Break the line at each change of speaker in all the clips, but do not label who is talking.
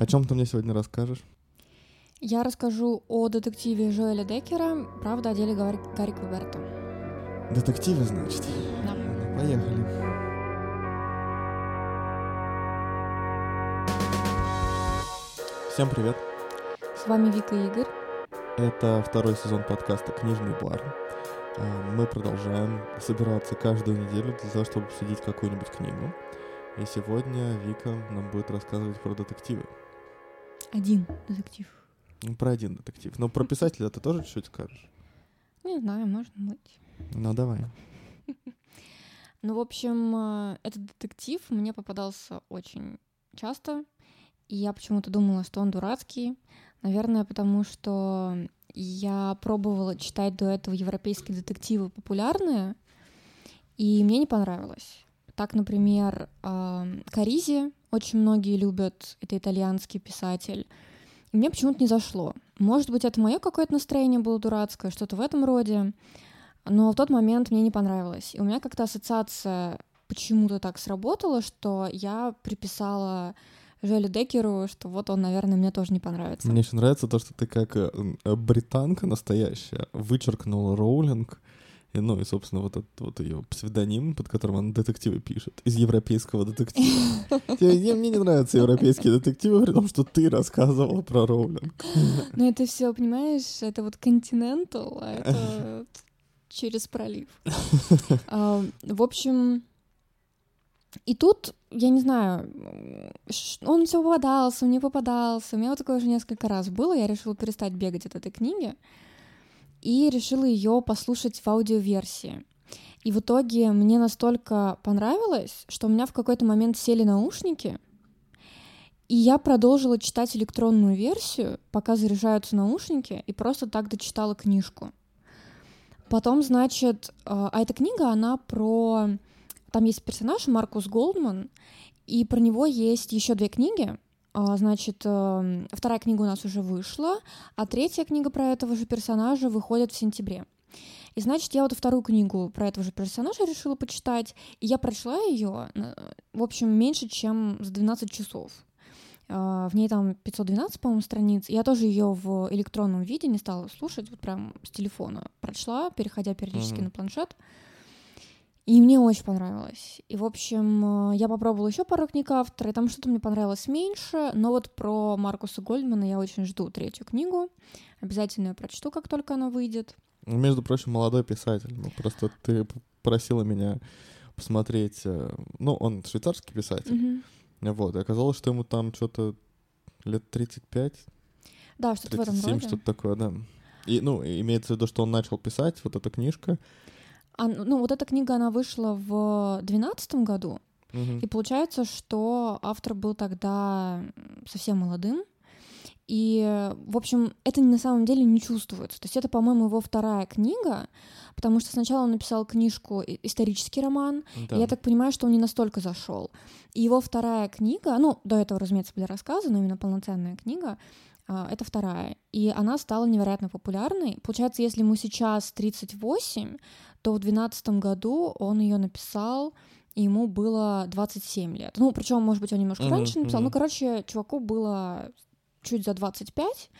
О чем ты мне сегодня расскажешь?
Я расскажу о детективе Жоэля Деккера, правда, о деле Гарри, Квеберта.
Детективы, значит?
Да.
Ну, поехали. Всем привет.
С вами Вика и Игорь.
Это второй сезон подкаста «Книжный бар». А, Мы продолжаем собираться каждую неделю для того, чтобы обсудить какую-нибудь книгу. И сегодня Вика нам будет рассказывать про детективы.
Один детектив.
Ну, про один детектив. Но про писателя ты тоже чуть-чуть скажешь?
Не знаю, может быть.
Ну, давай.
Ну, в общем, э, этот детектив мне попадался очень часто, и я почему-то думала, что он дурацкий. Наверное, потому что я пробовала читать до этого европейские детективы популярные, и мне не понравилось. Так, например, Каризи очень многие любят, это итальянский писатель. Мне почему-то не зашло. Может быть, это мое какое-то настроение было дурацкое, что-то в этом роде. Но в тот момент мне не понравилось. И у меня как-то ассоциация почему-то так сработала, что я приписала Желю Декеру, что вот он, наверное, мне тоже не понравится.
Мне еще нравится то, что ты как э, британка настоящая вычеркнула Роулинг, и, ну и, собственно, вот этот вот ее псевдоним, под которым она детективы пишет, из европейского детектива. Тебе- Мне не нравятся европейские детективы, при том, что ты рассказывала про Роулинг.
Но это все, понимаешь, это вот Continental, а это через пролив. А, В общем, и тут, я не знаю, он все попадался, он не попадался. У меня вот такое уже несколько раз было. Я решила перестать бегать от этой книги и решила ее послушать в аудиоверсии. И в итоге мне настолько понравилось, что у меня в какой-то момент сели наушники, и я продолжила читать электронную версию, пока заряжаются наушники, и просто так дочитала книжку. Потом, значит, э, а эта книга, она про... Там есть персонаж Маркус Голдман, и про него есть еще две книги. А, Значит, эм, вторая книга у нас уже вышла, а третья книга про этого же персонажа выходит в сентябре. И значит, я вот вторую книгу про этого же персонажа решила почитать, и я прочла ее, в общем, меньше, чем за 12 часов. А, В ней там 512, по-моему, страниц. Я тоже ее в электронном виде не стала слушать, вот прям с телефона прочла, переходя периодически
Мгм.
на планшет. И мне очень понравилось. И, в общем, э, я попробовала еще пару книг автора, и там что-то мне понравилось меньше, но вот про Маркуса Гольдмана я очень жду третью книгу. Обязательно ее прочту, как только она выйдет.
Ну, Между прочим, молодой писатель. Ну, просто ты просила меня посмотреть... э, Ну, он швейцарский писатель.
Мгм.
Вот, и оказалось, что ему там что-то лет 35,
Да, что-то в этом
37,
роде.
что-то такое, да. И, ну, имеется в виду, что он начал писать, вот эта книжка.
А, ну, вот эта книга, она вышла в 2012 году,
Мгм.
И получается, что автор был тогда совсем молодым. И, в общем, это на самом деле не чувствуется. То есть это, по-моему, его вторая книга, потому что сначала он написал книжку исторический роман,
Да.
и я так понимаю, что он не настолько зашел. И его вторая книга, ну, до этого, разумеется, были рассказы, но именно полноценная книга, а, это вторая. И она стала невероятно популярной. Получается, если ему сейчас 38, то в 2012 году он ее написал, и ему было 27 лет. Ну, причем, может быть, он немножко
Мгм,
раньше написал.
мгм.
Ну, короче, чуваку было чуть за 25,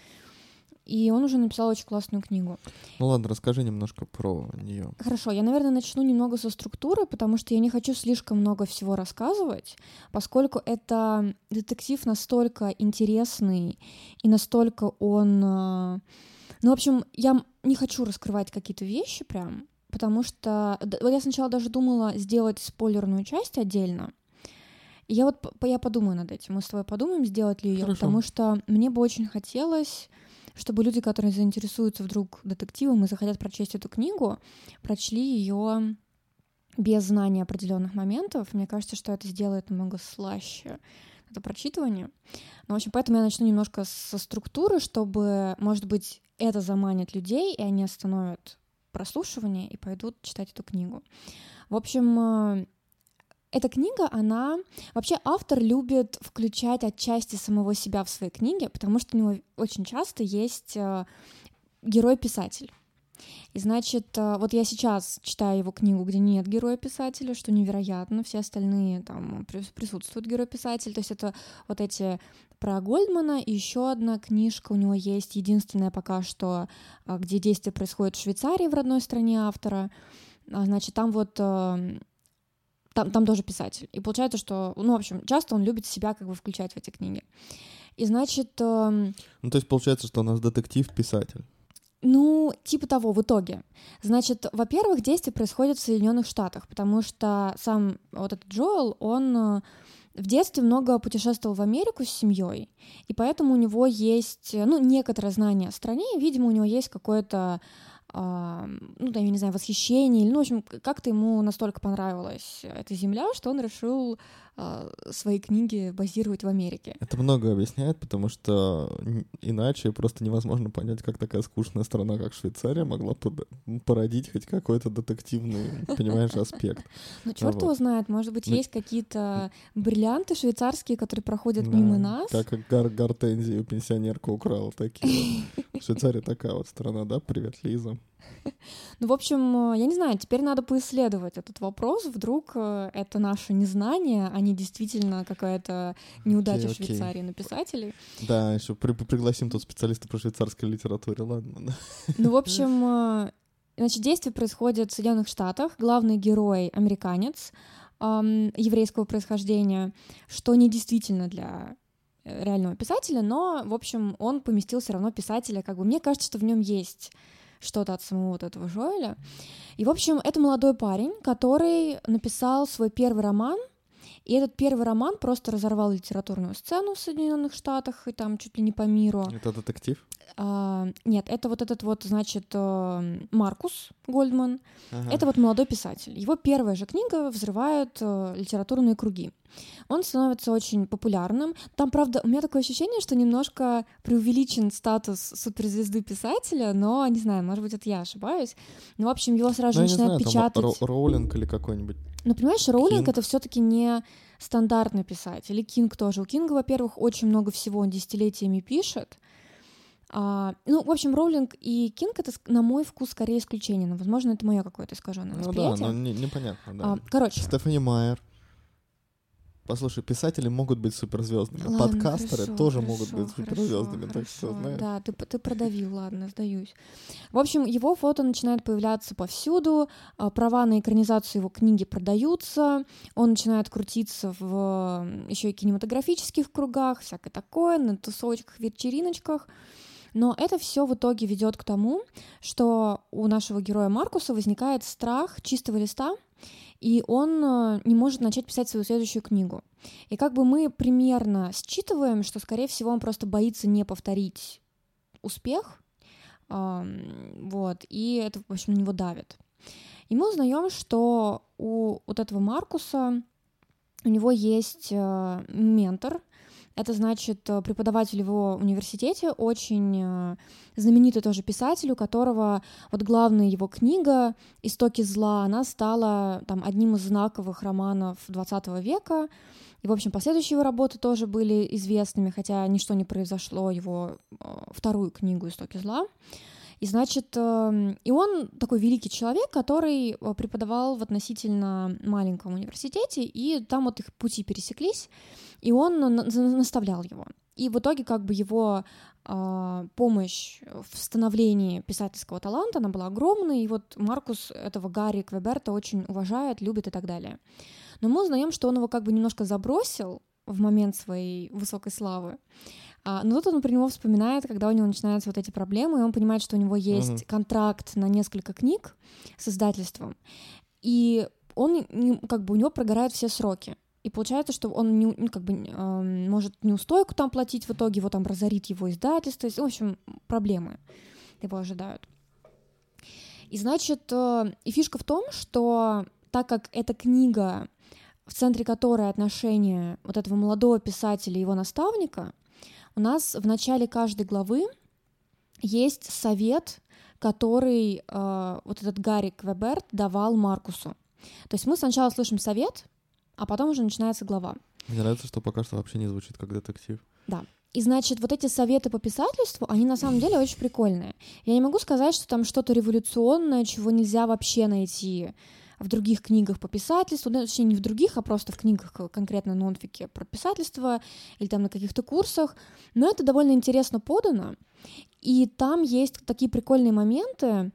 и он уже написал очень классную книгу.
Ну ладно, расскажи немножко про нее.
Хорошо, я, наверное, начну немного со структуры, потому что я не хочу слишком много всего рассказывать, поскольку это детектив настолько интересный и настолько он... э, Ну, в общем, я не хочу раскрывать какие-то вещи прям, потому что... Вот я сначала даже думала сделать спойлерную часть отдельно, и я вот я подумаю над этим. Мы с тобой подумаем, сделать ли ее, потому что мне бы очень хотелось, чтобы люди, которые заинтересуются вдруг детективом и захотят прочесть эту книгу, прочли ее без знания определенных моментов. Мне кажется, что это сделает намного слаще это прочитывание. Ну, в общем, поэтому я начну немножко со структуры, чтобы, может быть, это заманит людей, и они остановят прослушивание и пойдут читать эту книгу. В общем, э, эта книга, она... Вообще автор любит включать отчасти самого себя в свои книги, потому что у него очень часто есть э, герой-писатель. И значит, э, вот я сейчас читаю его книгу, где нет героя-писателя, что невероятно, все остальные там прис- присутствуют герой-писатель, то есть это вот эти про Гольдмана, еще одна книжка у него есть, единственная пока что, а, где действие происходит в Швейцарии, в родной стране автора. А, значит, там вот эм, там, там тоже писатель. И получается, что, ну, в общем, часто он любит себя как бы включать в эти книги. И значит... Э,
ну, то есть получается, что у нас детектив-писатель.
Ну, типа того, в итоге. Значит, во-первых, действие происходит в Соединенных Штатах, потому что сам вот этот Джоэл, он э, в детстве много путешествовал в Америку с семьей, и поэтому у него есть, ну, некоторое знание о стране, и, видимо, у него есть какое-то ну, да, я не знаю, восхищение, или, ну, в общем, как-то ему настолько понравилась эта земля, что он решил а, свои книги базировать в Америке.
Это много объясняет, потому что иначе просто невозможно понять, как такая скучная страна, как Швейцария, могла породить хоть какой-то детективный, понимаешь, аспект.
Ну, черт его знает, может быть, ну, есть какие-то бриллианты швейцарские, которые проходят мимо нас.
Как гортензию пенсионерка украла такие. Швейцария такая вот страна, да? Привет, Лиза.
Ну, в общем, я не знаю, теперь надо поисследовать этот вопрос. Вдруг э, это наше незнание, а не действительно какая-то неудача okay, okay. Швейцарии на писателей.
Да, еще при пригласим тут специалиста по швейцарской литературе, ладно.
Ну, в общем, э, значит, действие происходит в Соединенных Штатах. Главный герой — американец эм, еврейского происхождения, что не действительно для э, реального писателя, но, в общем, он поместил все равно писателя, как бы мне кажется, что в нем есть что-то от самого вот этого Жоэля. И, в общем, это молодой парень, который написал свой первый роман, и этот первый роман просто разорвал литературную сцену в Соединенных Штатах и там чуть ли не по миру.
Это детектив?
А, нет, это вот этот вот, значит, э, Маркус Гольдман. Ага. Это вот молодой писатель. Его первая же книга взрывает э, литературные круги. Он становится очень популярным. Там, правда, у меня такое ощущение, что немножко преувеличен статус суперзвезды писателя, но, не знаю, может быть, это я ошибаюсь. Ну, в общем, его сразу же начинают знаю, печатать.
Там Роулинг или какой-нибудь.
Ну, понимаешь, Роулинг это все-таки не стандартный писатель. И Кинг тоже. У Кинга, во-первых, очень много всего он десятилетиями пишет. А, ну, в общем, Роулинг и Кинг это, на мой вкус, скорее исключение. Но, возможно, это мое какое-то искаженное ну, восприятие.
Ну да, но не, непонятно, да.
А, короче.
Стефани Майер. Послушай, писатели могут быть суперзвездными, ладно, подкастеры хорошо, тоже хорошо, могут быть суперзвездными, так что знаешь.
Да, ты, ты продавил, ладно, сдаюсь. В общем, его фото начинает появляться повсюду, а, права на экранизацию его книги продаются, он начинает крутиться в еще и кинематографических кругах, всякое такое, на тусовочках, вечериночках. Но это все в итоге ведет к тому, что у нашего героя Маркуса возникает страх чистого листа, и он э, не может начать писать свою следующую книгу. И как бы мы примерно считываем, что, скорее всего, он просто боится не повторить успех, вот, и это, в общем, на него давит. И мы узнаем, что у вот этого Маркуса у него есть э, ментор, это значит э, преподаватель в университете, очень э, знаменитый тоже писатель, у которого вот главная его книга «Истоки зла», она стала там одним из знаковых романов 20 века, и, в общем, последующие его работы тоже были известными, хотя ничто не произошло, его э, вторую книгу «Истоки зла». И значит, эм, и он такой великий человек, который преподавал в относительно маленьком университете, и там вот их пути пересеклись и он наставлял его. И в итоге как бы его э, помощь в становлении писательского таланта, она была огромной, и вот Маркус этого Гарри Квеберта очень уважает, любит и так далее. Но мы узнаем, что он его как бы немножко забросил в момент своей высокой славы. А, но тут он про него вспоминает, когда у него начинаются вот эти проблемы, и он понимает, что у него есть uh-huh. контракт на несколько книг с издательством, и он как бы у него прогорают все сроки. И получается, что он не, ну, как бы э, может неустойку там платить в итоге, его там разорит его издательство. В общем, проблемы его ожидают. И значит, э, и фишка в том, что так как эта книга, в центре которой отношения вот этого молодого писателя и его наставника, у нас в начале каждой главы есть совет, который э, вот этот Гарри Квеберт давал Маркусу. То есть мы сначала слышим совет, а потом уже начинается глава.
Мне нравится, что пока что вообще не звучит как детектив.
Да. И значит, вот эти советы по писательству, они на самом деле очень прикольные. Я не могу сказать, что там что-то революционное, чего нельзя вообще найти в других книгах по писательству, да, точнее, не в других, а просто в книгах конкретно нонфике про писательство или там на каких-то курсах, но это довольно интересно подано, и там есть такие прикольные моменты,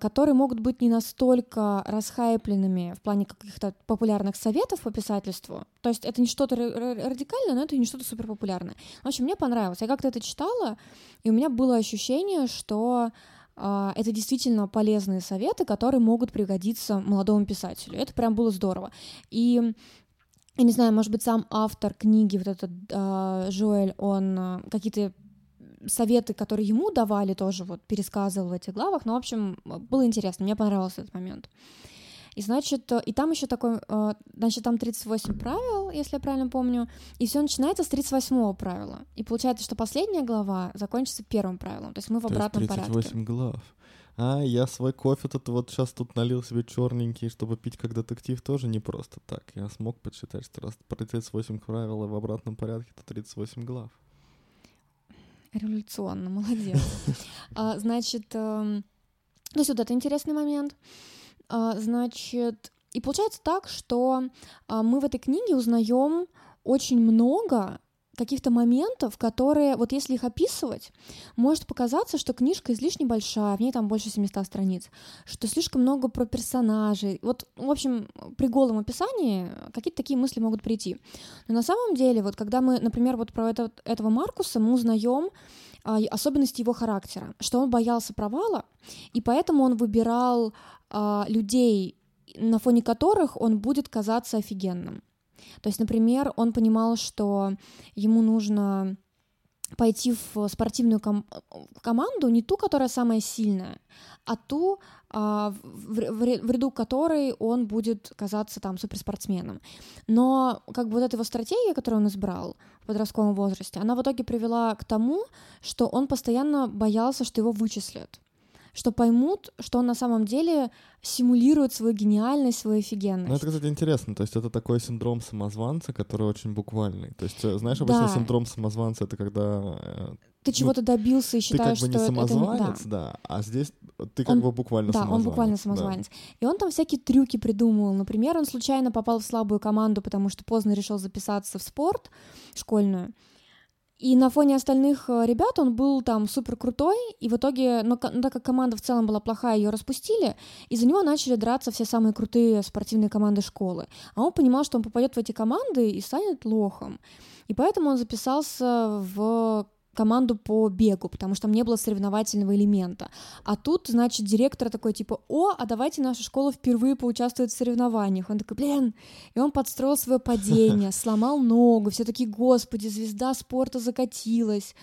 которые могут быть не настолько расхайпленными в плане каких-то популярных советов по писательству. То есть это не что-то радикальное, но это не что-то супер популярное. В общем, мне понравилось. Я как-то это читала, и у меня было ощущение, что Uh, это действительно полезные советы, которые могут пригодиться молодому писателю. Это прям было здорово. И я не знаю, может быть, сам автор книги, вот этот uh, Жоэль, он uh, какие-то советы, которые ему давали, тоже вот пересказывал в этих главах. Но, в общем, было интересно, мне понравился этот момент. И значит, и там еще такой, э, значит, там 38 правил, если я правильно помню, и все начинается с 38 правила. И получается, что последняя глава закончится первым правилом. То есть мы в обратном
То есть 38 порядке. глав. А, я свой кофе тут вот сейчас тут налил себе черненький, чтобы пить как детектив, тоже не просто так. Я смог подсчитать, что раз про 38 правил и в обратном порядке, то 38 глав.
Революционно, молодец. А, значит, эм, то есть вот это интересный момент. А, значит, и получается так, что а, мы в этой книге узнаем очень много каких-то моментов, которые, вот если их описывать, может показаться, что книжка излишне большая, в ней там больше 700 страниц, что слишком много про персонажей. Вот, в общем, при голом описании какие-то такие мысли могут прийти. Но на самом деле, вот когда мы, например, вот про это, этого Маркуса мы узнаем а, особенности его характера, что он боялся провала, и поэтому он выбирал а, людей, на фоне которых он будет казаться офигенным. То есть, например, он понимал, что ему нужно пойти в спортивную ком- команду, не ту, которая самая сильная, а ту, а, в, в, в ряду которой он будет казаться там суперспортсменом. Но как бы вот эта его стратегия, которую он избрал в подростковом возрасте, она в итоге привела к тому, что он постоянно боялся, что его вычислят что поймут, что он на самом деле симулирует свою гениальность, свою офигенность.
Ну, это, кстати, интересно. То есть это такой синдром самозванца, который очень буквальный. То есть, э, знаешь, обычно да. синдром самозванца — это когда...
Э, ты чего-то ну, добился и считаешь,
что... Ты как бы не самозванец, это... да. да, а здесь ты как он... бы буквально
да,
самозванец.
Да, он буквально самозванец. Да. И он там всякие трюки придумывал. Например, он случайно попал в слабую команду, потому что поздно решил записаться в спорт школьную. И на фоне остальных э, ребят он был там супер крутой, и в итоге, ну, ну, так как команда в целом была плохая, ее распустили, и за него начали драться все самые крутые спортивные команды школы. А он понимал, что он попадет в эти команды и станет лохом. И поэтому он записался в команду по бегу, потому что там не было соревновательного элемента. А тут, значит, директор такой, типа, о, а давайте наша школа впервые поучаствует в соревнованиях. Он такой, блин, и он подстроил свое падение, сломал ногу, все такие, господи, звезда спорта закатилась.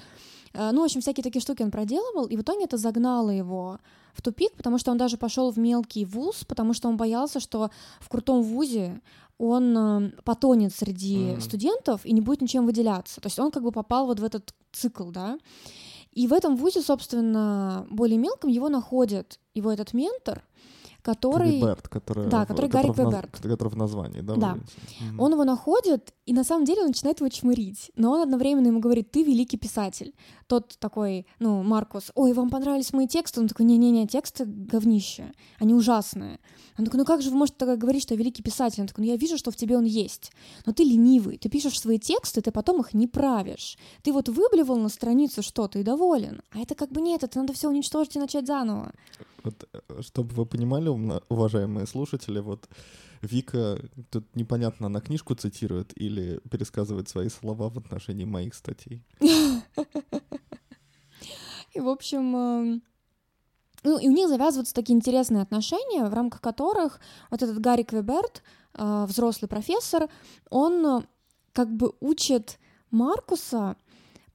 А, ну, в общем, всякие такие штуки он проделывал, и в итоге это загнало его в тупик, потому что он даже пошел в мелкий вуз, потому что он боялся, что в крутом вузе он э, потонет среди mm. студентов и не будет ничем выделяться. То есть он как бы попал вот в этот цикл, да. И в этом вузе, собственно, более мелком его находит его этот ментор, который...
Квеберт, который...
Да, который Гарри Квеберт.
Который в названии, да?
Да. Mm-hmm. Он его находит, и на самом деле он начинает его чмырить. Но он одновременно ему говорит, ты великий писатель. Тот такой, ну, Маркус, ой, вам понравились мои тексты? Он такой, не-не-не, тексты говнище, они ужасные. Он такой, ну как же вы можете так говорить, что я великий писатель? Он такой, ну я вижу, что в тебе он есть, но ты ленивый, ты пишешь свои тексты, ты потом их не правишь. Ты вот выблевал на страницу что-то и доволен, а это как бы нет, это надо все уничтожить и начать заново.
Вот, э, чтобы вы понимали, уважаемые слушатели, вот Вика, тут непонятно, она книжку цитирует или пересказывает свои слова в отношении моих статей.
И, в общем, эм, ну, и у них завязываются такие интересные отношения, в рамках которых вот этот Гарри Квеберт, э, взрослый профессор, он э, как бы учит Маркуса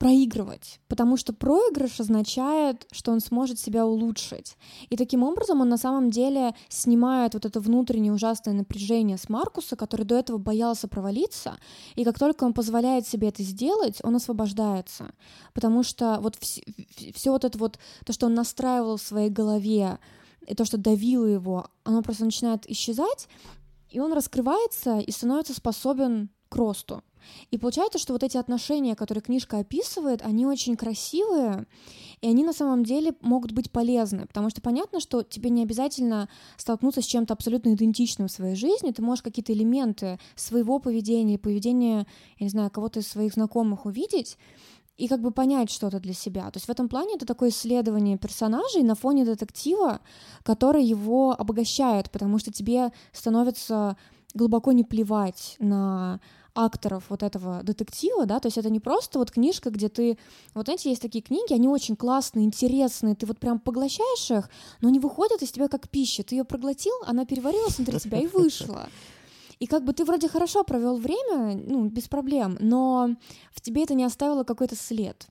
проигрывать, потому что проигрыш означает, что он сможет себя улучшить. И таким образом он на самом деле снимает вот это внутреннее ужасное напряжение с Маркуса, который до этого боялся провалиться, и как только он позволяет себе это сделать, он освобождается. Потому что вот все, вот это вот, то, что он настраивал в своей голове, и то, что давило его, оно просто начинает исчезать, и он раскрывается и становится способен к росту. И получается, что вот эти отношения, которые книжка описывает, они очень красивые, и они на самом деле могут быть полезны, потому что понятно, что тебе не обязательно столкнуться с чем-то абсолютно идентичным в своей жизни, ты можешь какие-то элементы своего поведения, поведения, я не знаю, кого-то из своих знакомых увидеть, и как бы понять что-то для себя. То есть в этом плане это такое исследование персонажей на фоне детектива, который его обогащает, потому что тебе становится глубоко не плевать на акторов вот этого детектива, да, то есть это не просто вот книжка, где ты, вот знаете, есть такие книги, они очень классные, интересные, ты вот прям поглощаешь их, но они выходят из тебя как пища, ты ее проглотил, она переварилась внутри тебя и вышла. И как бы ты вроде хорошо провел время, ну, без проблем, но в тебе это не оставило какой-то след.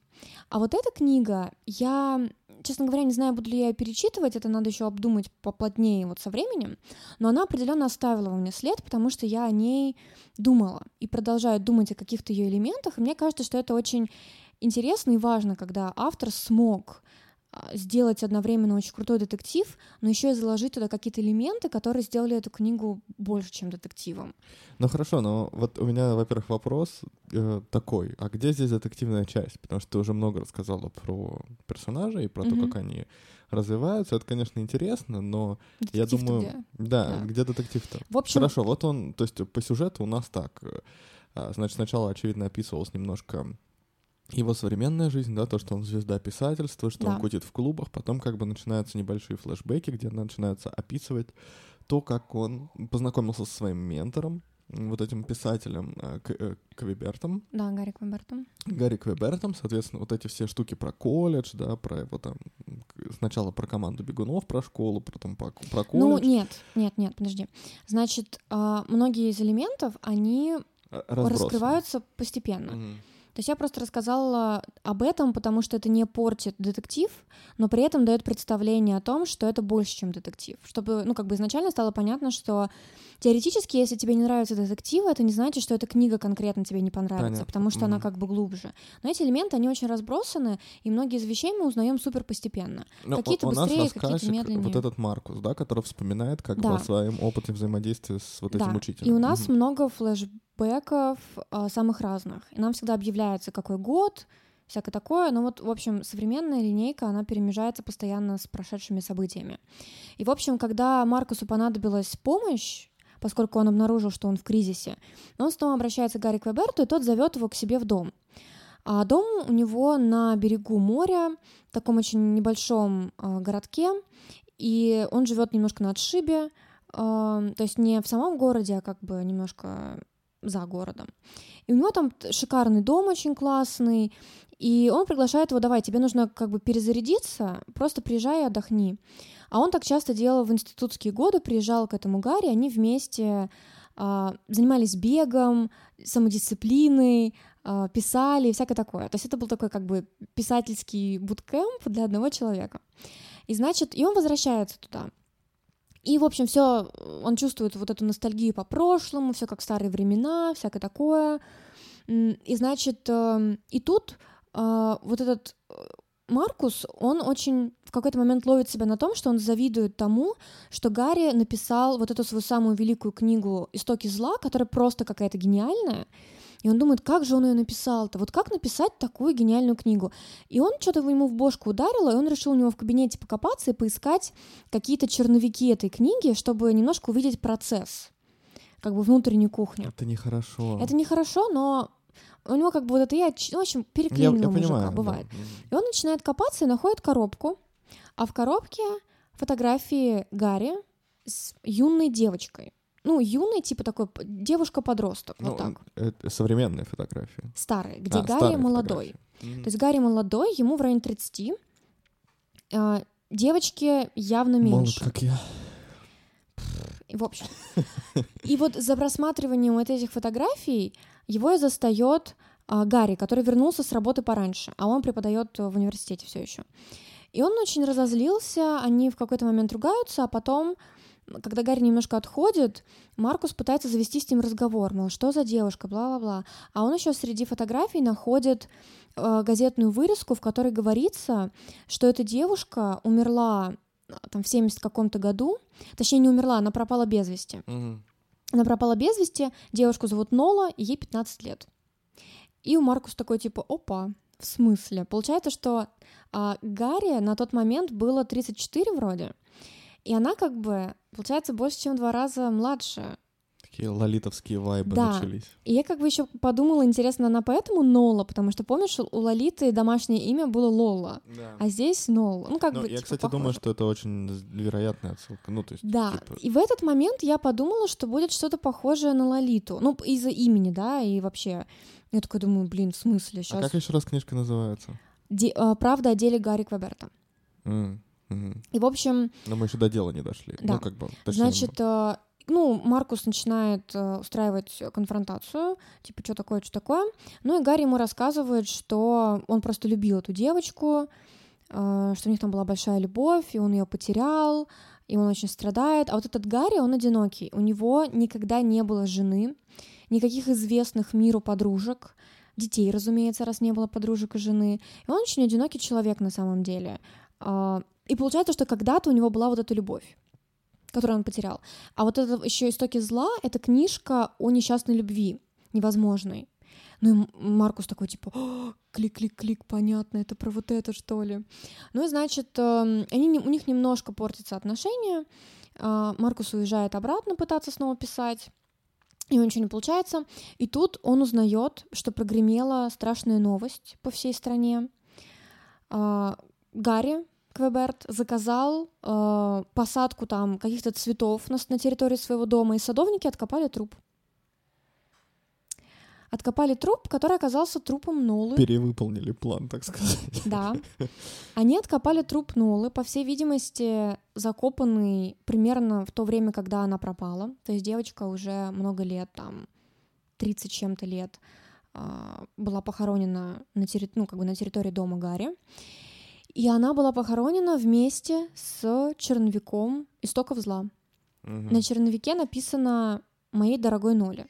А вот эта книга, я, честно говоря, не знаю, буду ли я ее перечитывать, это надо еще обдумать поплотнее вот со временем, но она определенно оставила во мне след, потому что я о ней думала и продолжаю думать о каких-то ее элементах, и мне кажется, что это очень интересно и важно, когда автор смог сделать одновременно очень крутой детектив, но еще и заложить туда какие-то элементы, которые сделали эту книгу больше, чем детективом.
Ну хорошо, но вот у меня, во-первых, вопрос э, такой: а где здесь детективная часть? Потому что ты уже много рассказала про персонажей, про mm-hmm. то, как они развиваются. Это, конечно, интересно, но детектив я думаю,
где?
Да, да, где детектив-то?
В общем,
хорошо, вот он, то есть по сюжету у нас так. А, значит, сначала, очевидно, описывалось немножко его современная жизнь, да, то, что он звезда писательства, что да. он кутит в клубах, потом как бы начинаются небольшие флешбеки, где начинается описывать то, как он познакомился со своим ментором, вот этим писателем э, э, Квебертом.
Да, Гарри Квебертом.
Гарри Квебертом, соответственно, вот эти все штуки про колледж, да, про его там сначала про команду бегунов, про школу, потом про, про колледж.
Ну нет, нет, нет, подожди. Значит, э, многие из элементов они Разбросаны. раскрываются постепенно. Угу. То есть я просто рассказала об этом, потому что это не портит детектив, но при этом дает представление о том, что это больше, чем детектив. Чтобы, ну, как бы изначально стало понятно, что теоретически, если тебе не нравятся детективы, это не значит, что эта книга конкретно тебе не понравится, Понятно. потому что mm-hmm. она как бы глубже. Но эти элементы, они очень разбросаны, и многие из вещей мы узнаем супер постепенно. Но какие-то у быстрее, какие-то медленнее.
Вот этот Маркус, да, который вспоминает как да. бы о своем опыте взаимодействия с вот этим
да.
учителем.
И у нас mm-hmm. много флешбеков бэков э, самых разных. И нам всегда объявляется, какой год, всякое такое. Но вот, в общем, современная линейка, она перемежается постоянно с прошедшими событиями. И, в общем, когда Маркусу понадобилась помощь, поскольку он обнаружил, что он в кризисе, он снова обращается к Гарри Квеберту, и тот зовет его к себе в дом. А дом у него на берегу моря, в таком очень небольшом э, городке, и он живет немножко на отшибе, э, то есть не в самом городе, а как бы немножко за городом. И у него там шикарный дом очень классный, и он приглашает его, давай, тебе нужно как бы перезарядиться, просто приезжай и отдохни. А он так часто делал в институтские годы, приезжал к этому Гарри, они вместе а, занимались бегом, самодисциплиной, а, писали, всякое такое. То есть это был такой как бы писательский буткемп для одного человека. И значит, и он возвращается туда. И, в общем, все, он чувствует вот эту ностальгию по прошлому, все как старые времена, всякое такое. И, значит, эм, и тут э, вот этот э, Маркус, он очень в какой-то момент ловит себя на том, что он завидует тому, что Гарри написал вот эту свою самую великую книгу «Истоки зла», которая просто какая-то гениальная, и он думает, как же он ее написал-то? Вот как написать такую гениальную книгу? И он что-то ему в бошку ударило, и он решил у него в кабинете покопаться и поискать какие-то черновики этой книги, чтобы немножко увидеть процесс, как бы внутреннюю кухню.
Это нехорошо.
Это нехорошо, но у него как бы вот это я, ну, в общем, переклинило мужика, понимаю, бывает. Да. И он начинает копаться и находит коробку, а в коробке фотографии Гарри с юной девочкой ну, юный, типа такой девушка-подросток, ну, вот так.
Это современные фотографии.
Старые, где а, Гарри молодой. Mm-hmm. То есть Гарри молодой, ему в районе 30. А, девочки явно меньше.
Молод, как я.
В общем. И вот за просматриванием вот этих фотографий его и застает а, Гарри, который вернулся с работы пораньше, а он преподает в университете все еще. И он очень разозлился, они в какой-то момент ругаются, а потом когда Гарри немножко отходит, Маркус пытается завести с ним разговор, мол, что за девушка, бла-бла-бла. А он еще среди фотографий находит э, газетную вырезку, в которой говорится, что эта девушка умерла э, там в 70 каком-то году, точнее не умерла, она пропала без вести.
Угу.
Она пропала без вести, девушку зовут Нола, и ей 15 лет. И у Маркус такой типа, опа, в смысле? Получается, что а, Гарри на тот момент было 34 вроде, и она как бы, получается, больше, чем в два раза младше.
Такие лолитовские вайбы
Да.
начались.
И я как бы еще подумала, интересно, она поэтому Нола, потому что, помнишь, у Лолиты домашнее имя было Лола,
Да.
а здесь Нол. Ну, как
Ну,
бы,
я,
типа,
кстати,
похоже.
думаю, что это очень вероятная отсылка. Ну, то есть,
Да,
типа,
и в этот момент я подумала, что будет что-то похожее на Лолиту. Ну, из-за имени, да, и вообще. Я такая думаю, блин, в смысле,
А
сейчас...
как еще раз книжка называется?
Правда о деле Гарри Квеберта.
М,
И, в общем,
Но мы еще до дела не дошли.
Да.
Ну, как бы, точнее,
Значит, э, ну, Маркус начинает э, устраивать конфронтацию, типа, что такое, что такое. Ну, и Гарри ему рассказывает, что он просто любил эту девочку, э, что у них там была большая любовь, и он ее потерял, и он очень страдает. А вот этот Гарри, он одинокий. У него никогда не было жены, никаких известных миру подружек, детей, разумеется, раз не было подружек и жены. И он очень одинокий человек на самом деле. И получается, что когда-то у него была вот эта любовь которую он потерял. А вот это еще истоки зла — это книжка о несчастной любви, невозможной. Ну и Маркус такой типа «О, клик-клик-клик, понятно, это про вот это что ли. Ну и значит, эм, они, у них немножко портятся отношения. А, Маркус уезжает обратно пытаться снова писать. И у него ничего не получается. И тут он узнает, что прогремела страшная новость по всей стране. А, Гарри Квеберт заказал э, посадку там каких-то цветов на, на территории своего дома, и садовники откопали труп. Откопали труп, который оказался трупом Нолы.
Перевыполнили план, так сказать.
Да. Они откопали труп Нолы, по всей видимости, закопанный примерно в то время, когда она пропала. То есть девочка уже много лет, там, 30 чем-то лет, а, была похоронена на, терри- ну, как бы на территории дома Гарри. И она была похоронена вместе с черновиком «Истоков зла».
Мгм.
На черновике написано «Моей дорогой Ноле».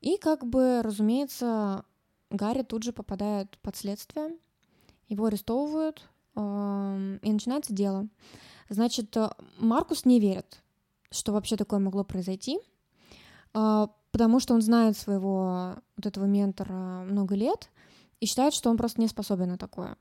И как бы, разумеется, Гарри тут же попадает под следствие, его арестовывают, эм, и начинается дело. Значит, э, Маркус не верит, что вообще такое могло произойти, э, потому что он знает своего вот этого ментора много лет и считает, что он просто не способен на такое.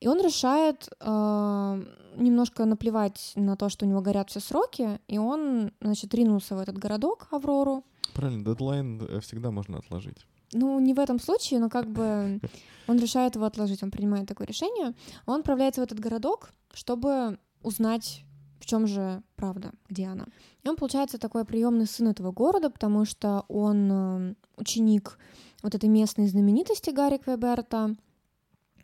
И он решает э, немножко наплевать на то, что у него горят все сроки, и он, значит, ринулся в этот городок Аврору.
Правильно, дедлайн э, всегда можно отложить.
Ну, не в этом случае, но как бы он решает его отложить, он принимает такое решение. Он отправляется в этот городок, чтобы узнать, в чем же правда, где она. И он, получается, такой приемный сын этого города, потому что он э, ученик вот этой местной знаменитости Гарри Квеберта,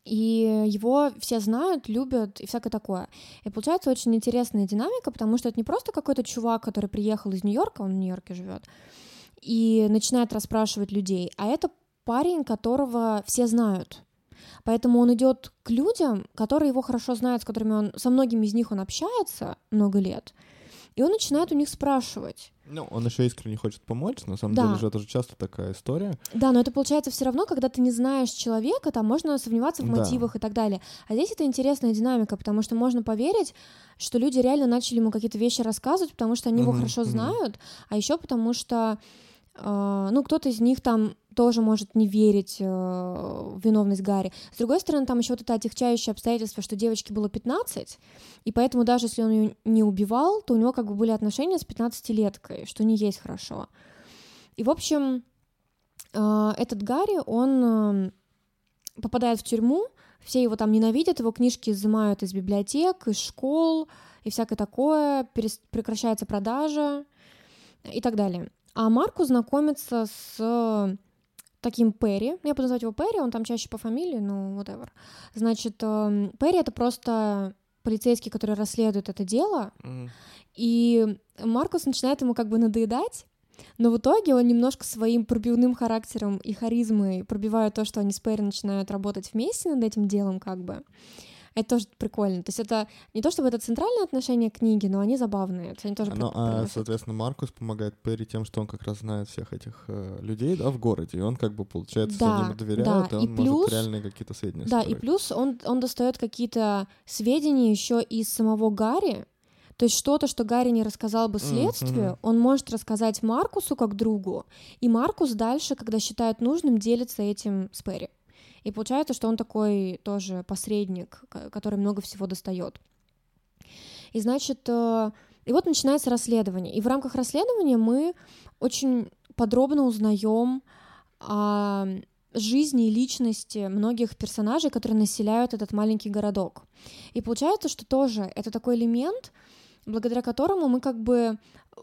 и его все знают, любят и всякое такое. И получается очень интересная динамика, потому что это не просто какой-то чувак, который приехал из Нью-Йорка, он в Нью-Йорке живет, и начинает расспрашивать людей, а это парень, которого все знают. Поэтому он идет к людям, которые его хорошо знают, с которыми он, со многими из них он общается много лет, и он начинает у них спрашивать.
Ну, он еще искренне хочет помочь. На самом
Да.
деле же это же часто такая история.
Да, но это получается все равно, когда ты не знаешь человека, там можно сомневаться в
Да.
мотивах и так далее. А здесь это интересная динамика, потому что можно поверить, что люди реально начали ему какие-то вещи рассказывать, потому что они его
Мгм,
хорошо
мгм.
знают, а еще потому что, э, ну, кто-то из них там тоже может не верить э, в виновность Гарри. С другой стороны, там еще вот это отягчающее обстоятельство, что девочке было 15, и поэтому даже если он ее не убивал, то у него как бы были отношения с 15-леткой, что не есть хорошо. И, в общем, э, этот Гарри, он э, попадает в тюрьму, все его там ненавидят, его книжки изымают из библиотек, из школ и всякое такое, прекращается продажа и так далее. А Марку знакомится с таким Перри, я буду называть его Перри, он там чаще по фамилии, ну, whatever. Значит, эм, Перри — это просто полицейский, который расследует это дело,
Мгм.
и Маркус начинает ему как бы надоедать, но в итоге он немножко своим пробивным характером и харизмой пробивает то, что они с Перри начинают работать вместе над этим делом как бы. Это тоже прикольно. То есть это не то чтобы это центральное отношение книги, но они забавные. То есть они тоже
Ну, а, соответственно, Маркус помогает Перри тем, что он как раз знает всех этих э, людей, да, в городе, и он как бы, получается,
Да,
ему доверяет,
да,
и он
и
может
плюс-
реальные какие-то сведения
Да, и
собрать.
плюс он, он достает какие-то сведения еще из самого Гарри. То есть что-то, что Гарри не рассказал бы следствию,
Мгм.
он может рассказать Маркусу как другу, и Маркус дальше, когда считает нужным, делится этим с Перри. И получается, что он такой тоже посредник, ко- который много всего достает. И значит, э, и вот начинается расследование. И в рамках расследования мы очень подробно узнаем о жизни и личности многих персонажей, которые населяют этот маленький городок. И получается, что тоже это такой элемент, благодаря которому мы как бы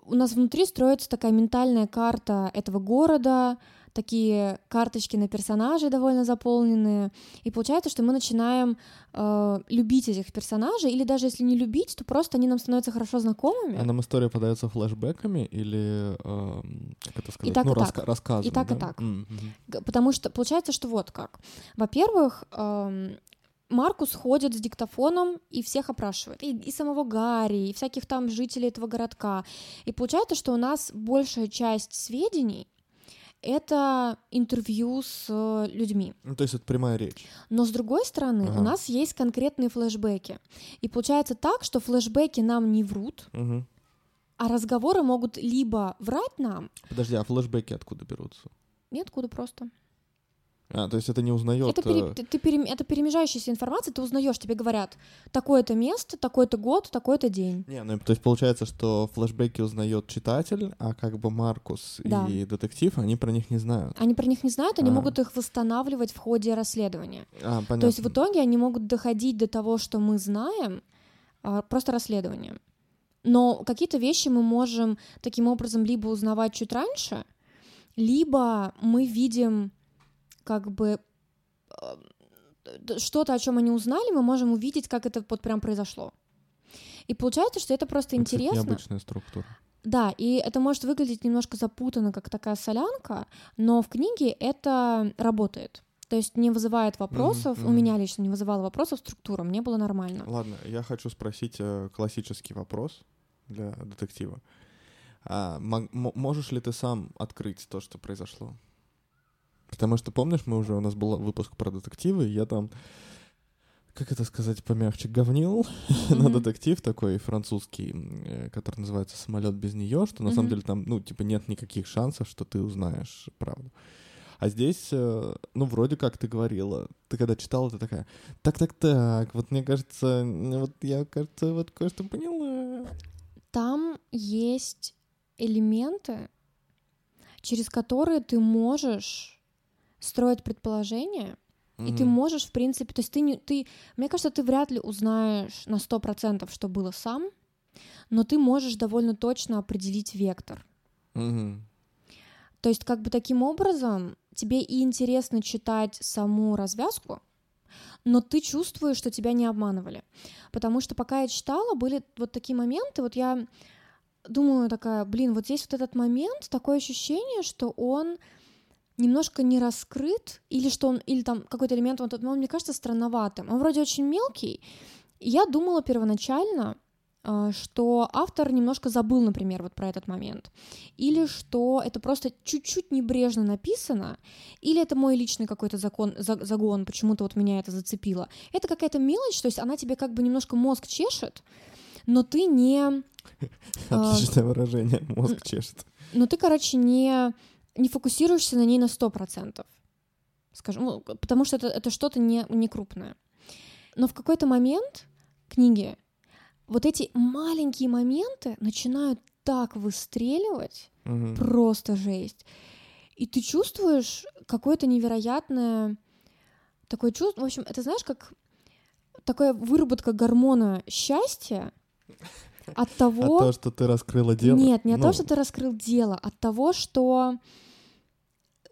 у нас внутри строится такая ментальная карта этого города, такие карточки на персонажей довольно заполненные, и получается, что мы начинаем э, любить этих персонажей, или даже если не любить, то просто они нам становятся хорошо знакомыми.
А нам история подается флешбэками или, эм, как это сказать,
так,
ну,
и так.
раска- рассказами,
И так, и
да?
так.
М, мгм.
Г- Потому что получается, что вот как. Во-первых, эм, Маркус ходит с диктофоном и всех опрашивает. И, и самого Гарри, и всяких там жителей этого городка. И получается, что у нас большая часть сведений это интервью с э, людьми.
Ну, то есть это прямая речь.
Но с другой стороны,
Ага.
у нас есть конкретные флешбеки. И получается так, что флешбеки нам не врут,
Мгм.
а разговоры могут либо врать нам,
Подожди, а флешбеки откуда берутся?
ниоткуда просто.
А, то есть это не узнает...
Это, пере-
э,
ты- ты перем- это перемежающаяся информация, ты узнаешь, тебе говорят, такое-то место, такой-то год, такой-то день.
Не, ну то есть получается, что флешбеки узнает читатель, а как бы Маркус
Да.
и детектив, они про них не знают.
Они про них не знают, они
А.
могут их восстанавливать в ходе расследования.
А, понятно.
То есть в итоге они могут доходить до того, что мы знаем, а, просто расследованием. Но какие-то вещи мы можем таким образом либо узнавать чуть раньше, либо мы видим как бы э, что-то, о чем они узнали, мы можем увидеть, как это вот прям произошло. И получается, что это просто
Это,
интересно.
необычная структура.
Да, и это может выглядеть немножко запутанно, как такая солянка, но в книге это работает. То есть не вызывает вопросов,
Мгм,
у меня лично не вызывало вопросов структура, мне было нормально.
Ладно, я хочу спросить э, классический вопрос для детектива. А, можешь ли ты сам открыть то, что произошло? Потому что, помнишь, мы уже, у нас был выпуск про детективы, и я там, как это сказать помягче, говнил на
Мгм.
детектив такой французский, э, который называется «Самолет без нее», что на самом
Мгм.
деле там, ну, типа, нет никаких шансов, что ты узнаешь правду. А здесь, э, ну, вроде как ты говорила, ты когда читала, ты такая, так-так-так, вот мне кажется, вот я, кажется, вот кое-что поняла.
Там есть элементы, через которые ты можешь строить предположения, и ты можешь, в принципе, то есть ты не, ты, мне кажется, ты вряд ли узнаешь на сто процентов, что было сам, но ты можешь довольно точно определить вектор.
Мгм.
То есть как бы таким образом тебе и интересно читать саму развязку, но ты чувствуешь, что тебя не обманывали. Потому что пока я читала, были вот такие моменты, вот я думаю такая, блин, вот здесь вот этот момент, такое ощущение, что он немножко не раскрыт, или что он, или там какой-то элемент, вот, он, мне кажется, странноватым. Он вроде очень мелкий. Я думала первоначально, а, что автор немножко забыл, например, вот про этот момент. Или что это просто чуть-чуть небрежно написано, или это мой личный какой-то закон, за- загон, почему-то вот меня это зацепило. Это какая-то мелочь, то есть она тебе как бы немножко мозг чешет, но ты не... а,
Отличное выражение, мозг чешет.
но ты, короче, не, не фокусируешься на ней на 100%. Скажем, ну, потому что это, это что-то не, не крупное. Но в какой-то момент книги вот эти маленькие моменты начинают так выстреливать,
Мгм.
просто жесть. И ты чувствуешь какое-то невероятное такое чувство. В общем, это знаешь, как такая выработка гормона счастья от того,
то, что ты раскрыла дело?
нет, не от
Ну,
того, что ты раскрыл дело, от того, что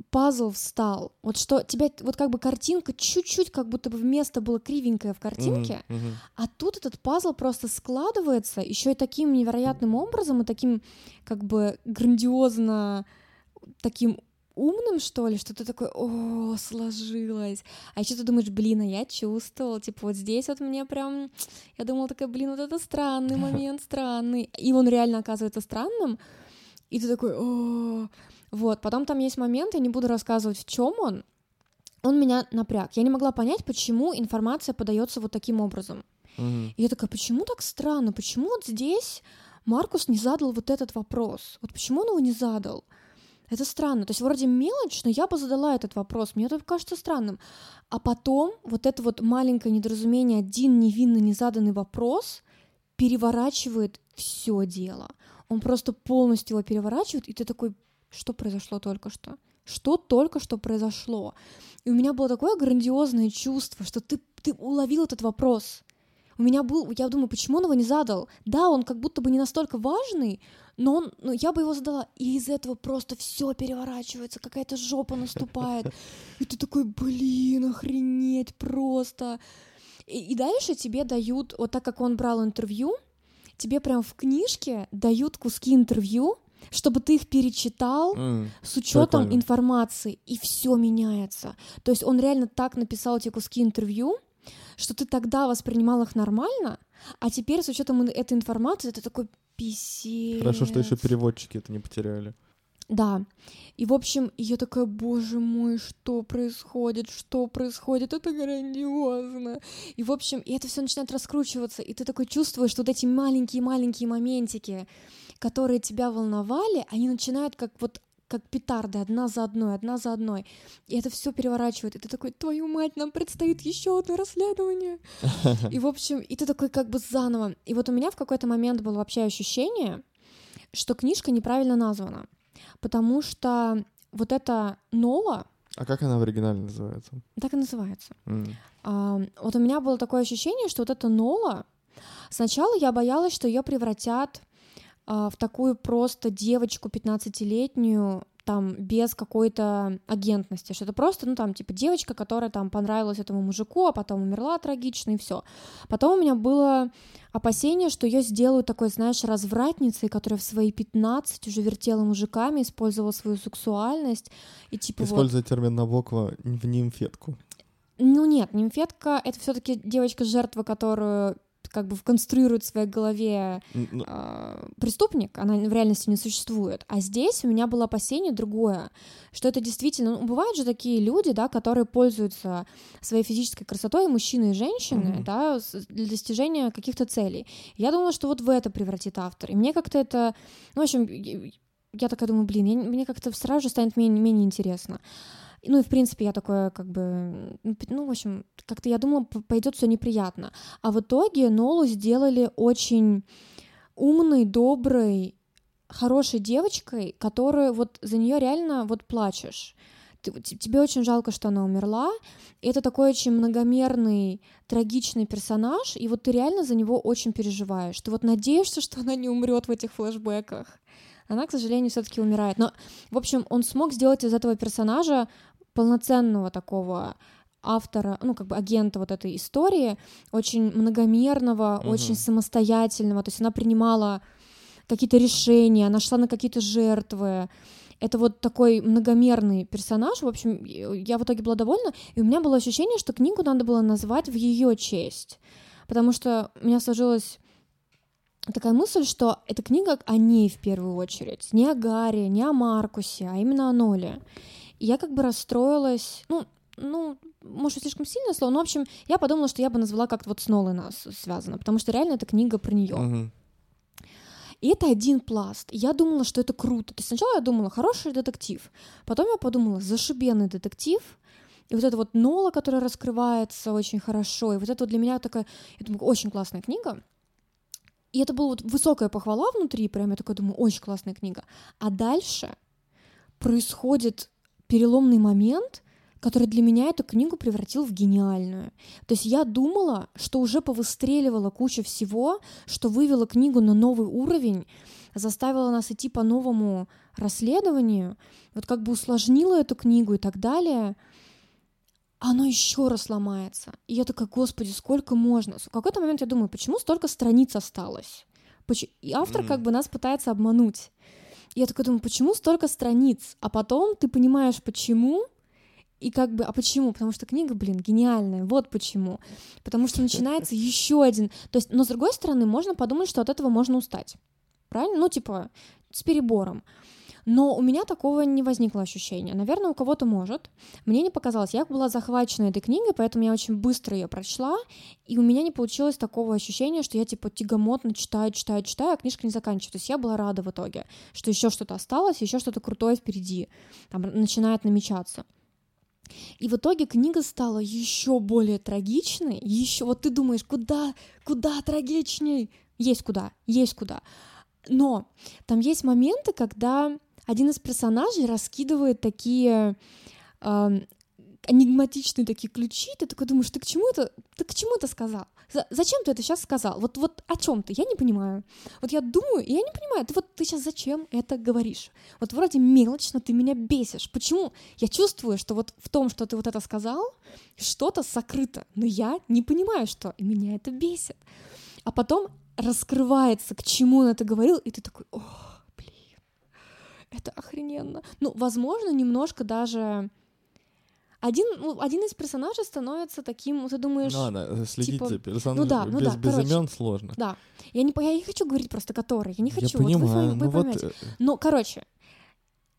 пазл встал. Вот что тебя, вот как бы картинка чуть-чуть как будто бы вместо было кривенькое в картинке,
мгм.
а тут этот пазл просто складывается еще и таким невероятным образом, и таким как бы грандиозно таким умным, что ли, что ты такой, о, сложилось. А еще ты думаешь, блин, а я чувствовал, типа вот здесь вот мне прям, я думала такая, блин, вот это странный момент, странный. И он реально оказывается странным, и ты такой, о, вот. Потом там есть момент, я не буду рассказывать, в чем он, он меня напряг. Я не могла понять, почему информация подается вот таким образом.
Мгм.
И я такая, почему так странно? Почему вот здесь Маркус не задал вот этот вопрос? Вот почему он его не задал? Это странно. То есть вроде мелочь, но я бы задала этот вопрос. Мне это кажется странным. А потом вот это вот маленькое недоразумение, один невинно незаданный вопрос переворачивает все дело. Он просто полностью его переворачивает, и ты такой, что произошло только что? Что только что произошло? И у меня было такое грандиозное чувство, что ты, ты уловил этот вопрос. У меня был, я думаю, почему он его не задал? Да, он как будто бы не настолько важный, но он, ну, я бы его задала, и из этого просто все переворачивается, какая-то жопа наступает, и ты такой, блин, охренеть просто. И, и дальше тебе дают, вот так как он брал интервью, тебе прям в книжке дают куски интервью, чтобы ты их перечитал,
М.
с учетом
Прикольно.
информации, и все меняется. То есть он реально так написал эти куски интервью, что ты тогда воспринимал их нормально, а теперь с учетом этой информации ты такой писец.
Хорошо, что еще переводчики это не потеряли.
Да. И, в общем, я такая, боже мой, что происходит, что происходит, это грандиозно. И, в общем, и это все начинает раскручиваться, и ты такой чувствуешь, что вот эти маленькие-маленькие моментики, которые тебя волновали, они начинают как вот как петарды, одна за одной, одна за одной. И это все переворачивает. И ты такой, твою мать, нам предстоит еще одно расследование. И, в общем, и ты такой как бы заново. И вот у меня в какой-то момент было вообще ощущение, что книжка неправильно названа. Потому что вот эта Нола,
А как она в оригинале называется?
так и называется.
М.
А, вот у меня было такое ощущение, что вот эта Нола, сначала я боялась, что ее превратят в такую просто девочку 15-летнюю, там, без какой-то агентности, что это просто, ну, там, типа, девочка, которая там понравилась этому мужику, а потом умерла трагично, и все. Потом у меня было опасение, что ее сделают такой, знаешь, развратницей, которая в свои 15 уже вертела мужиками, использовала свою сексуальность, и типа вот...
Используя термин Набокова в нимфетку.
Ну нет, нимфетка — это все таки девочка-жертва, которую как бы конструирует в своей голове э, преступник, она в реальности не существует. А здесь у меня было опасение другое, что это действительно... Ну, бывают же такие люди, да, которые пользуются своей физической красотой, мужчины и женщины,
Мгм.
да, для достижения каких-то целей. Я думала, что вот в это превратит автор. И мне как-то это... Ну, в общем, я- такая думаю, блин, я не- мне как-то сразу же станет менее, менее интересно. Ну и в принципе я такое как бы, ну, ну в общем, как-то я думала, пойдет все неприятно. А в итоге Нолу сделали очень умной, доброй, хорошей девочкой, которую вот за нее реально вот плачешь. Тебе очень жалко, что она умерла. Это такой очень многомерный, трагичный персонаж, и вот ты реально за него очень переживаешь. Ты вот надеешься, что она не умрет в этих флешбеках. Она, к сожалению, все-таки умирает. Но, в общем, он смог сделать из этого персонажа полноценного такого автора, ну, как бы агента вот этой истории, очень многомерного,
Мгм.
очень самостоятельного. То есть она принимала какие-то решения, она шла на какие-то жертвы. Это вот такой многомерный персонаж. В общем, я в итоге была довольна, и у меня было ощущение, что книгу надо было назвать в ее честь. Потому что у меня сложилась такая мысль, что эта книга о ней в первую очередь. Не о Гарри, не о Маркусе, а именно о Ноле. И я как бы расстроилась, ну, ну, может, слишком сильное слово, но, в общем, я подумала, что я бы назвала как-то вот с Нолой нас связано, потому что реально эта книга про нее. И это один пласт. Я думала, что это круто. То есть сначала я думала, хороший детектив. Потом я подумала, зашибенный детектив. И вот это вот Нола, которая раскрывается очень хорошо. И вот это вот для меня такая, я думаю, очень классная книга. И это была вот высокая похвала внутри, прям я такая думаю, очень классная книга. А дальше происходит переломный момент, который для меня эту книгу превратил в гениальную. То есть я думала, что уже повыстреливала куча всего, что вывела книгу на новый уровень, заставила нас идти по новому расследованию, вот как бы усложнила эту книгу и так далее, оно еще раз ломается. И я такая, господи, сколько можно? В какой-то момент я думаю, почему столько страниц осталось? И автор
Мгм.
как бы нас пытается обмануть. И я такая думаю, почему столько страниц? А потом ты понимаешь, почему, и как бы, а почему? Потому что книга, блин, гениальная. Вот почему. Потому что начинается еще один. То есть, но с другой стороны, можно подумать, что от этого можно устать. Правильно? Ну, типа, с перебором. Но у меня такого не возникло ощущения. Наверное, у кого-то может. Мне не показалось. Я была захвачена этой книгой, поэтому я очень быстро ее прочла, и у меня не получилось такого ощущения, что я типа тягомотно читаю, читаю, читаю, а книжка не заканчивается. То есть я была рада в итоге, что еще что-то осталось, еще что-то крутое впереди, там начинает намечаться. И в итоге книга стала еще более трагичной, еще вот ты думаешь, куда, куда трагичней? Есть куда, есть куда. Но там есть моменты, когда один из персонажей раскидывает такие э, такие ключи, ты такой думаешь, ты к чему это, ты к чему это сказал? За, зачем ты это сейчас сказал? Вот, вот о чем ты? Я не понимаю. Вот я думаю, и я не понимаю. Ты вот ты сейчас зачем это говоришь? Вот вроде мелочно ты меня бесишь. Почему? Я чувствую, что вот в том, что ты вот это сказал, что-то сокрыто, но я не понимаю, что, и меня это бесит. А потом раскрывается, к чему он это говорил, и ты такой, о, блин, это охрененно. Ну, возможно, немножко даже один, ну, один из персонажей становится таким, ты думаешь...
Ну, ладно, следить типа... за персонажем
ну, да, ну,
без,
да,
без
короче,
имен сложно.
Да. Я не, я не хочу говорить просто который, я не хочу.
Я понимаю,
вот вы, вы
ну
поймете.
вот...
Но, короче,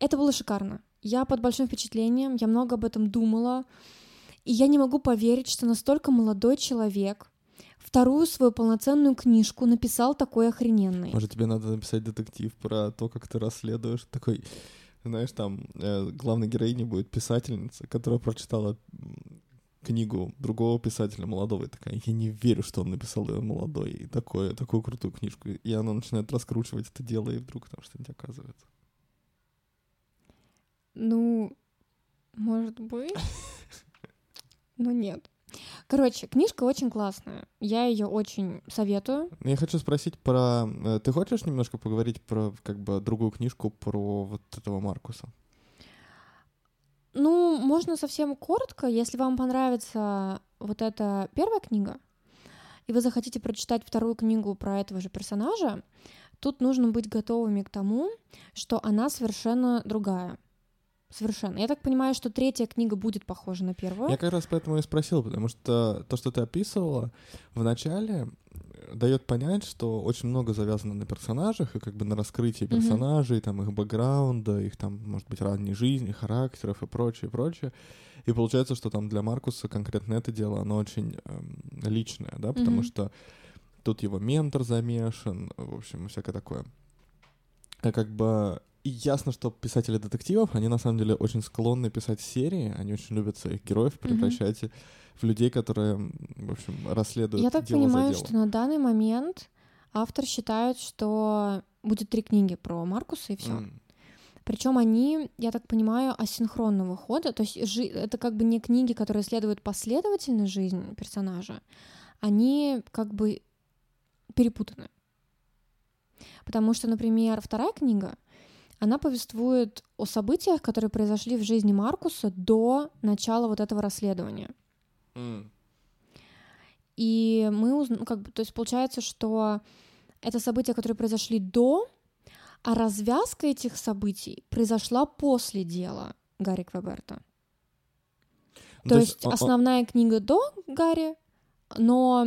это было шикарно. Я под большим впечатлением, я много об этом думала, и я не могу поверить, что настолько молодой человек вторую свою полноценную книжку написал такой охрененный.
Может, тебе надо написать детектив про то, как ты расследуешь такой... Знаешь, там э, главной героиней будет писательница, которая прочитала книгу другого писателя молодого, и такая, я не верю, что он написал ее молодой, и такое, такую крутую книжку. И она начинает раскручивать это дело, и вдруг там что-нибудь оказывается.
Ну, может быть. Но нет. Короче, книжка очень классная. Я ее очень советую.
Я хочу спросить про... э, Ты хочешь немножко поговорить про как бы другую книжку про вот этого Маркуса?
Ну, можно совсем коротко, если вам понравится вот эта первая книга, и вы захотите прочитать вторую книгу про этого же персонажа, тут нужно быть готовыми к тому, что она совершенно другая. Совершенно. Я так понимаю, что третья книга будет похожа на первую.
Я как раз поэтому и спросил, потому что то, что ты описывала в начале, дает понять, что очень много завязано на персонажах и как бы на раскрытии персонажей, mm-hmm. там их бэкграунда, их там, может быть, ранней жизни, характеров и прочее, прочее. И получается, что там для Маркуса конкретно это дело, оно очень эм, личное, да, потому mm-hmm. что тут его ментор замешан, в общем, всякое такое. А как бы и ясно, что писатели детективов, они на самом деле очень склонны писать серии, они очень любят своих героев превращать mm-hmm. в людей, которые, в общем, расследуют
Я так
дело
понимаю,
за делом.
что на данный момент автор считает, что будет три книги про Маркуса и все. Mm. Причем они, я так понимаю, асинхронного хода, то есть жи- это как бы не книги, которые следуют последовательно жизнь персонажа, они как бы перепутаны. Потому что, например, вторая книга — она повествует о событиях, которые произошли в жизни Маркуса до начала вот этого расследования. Mm. И мы узнаем, ну, как бы, то есть получается, что это события, которые произошли до, а развязка этих событий произошла после дела Гарри Квеберта. Ну, то, то есть, есть основная книга до Гарри, но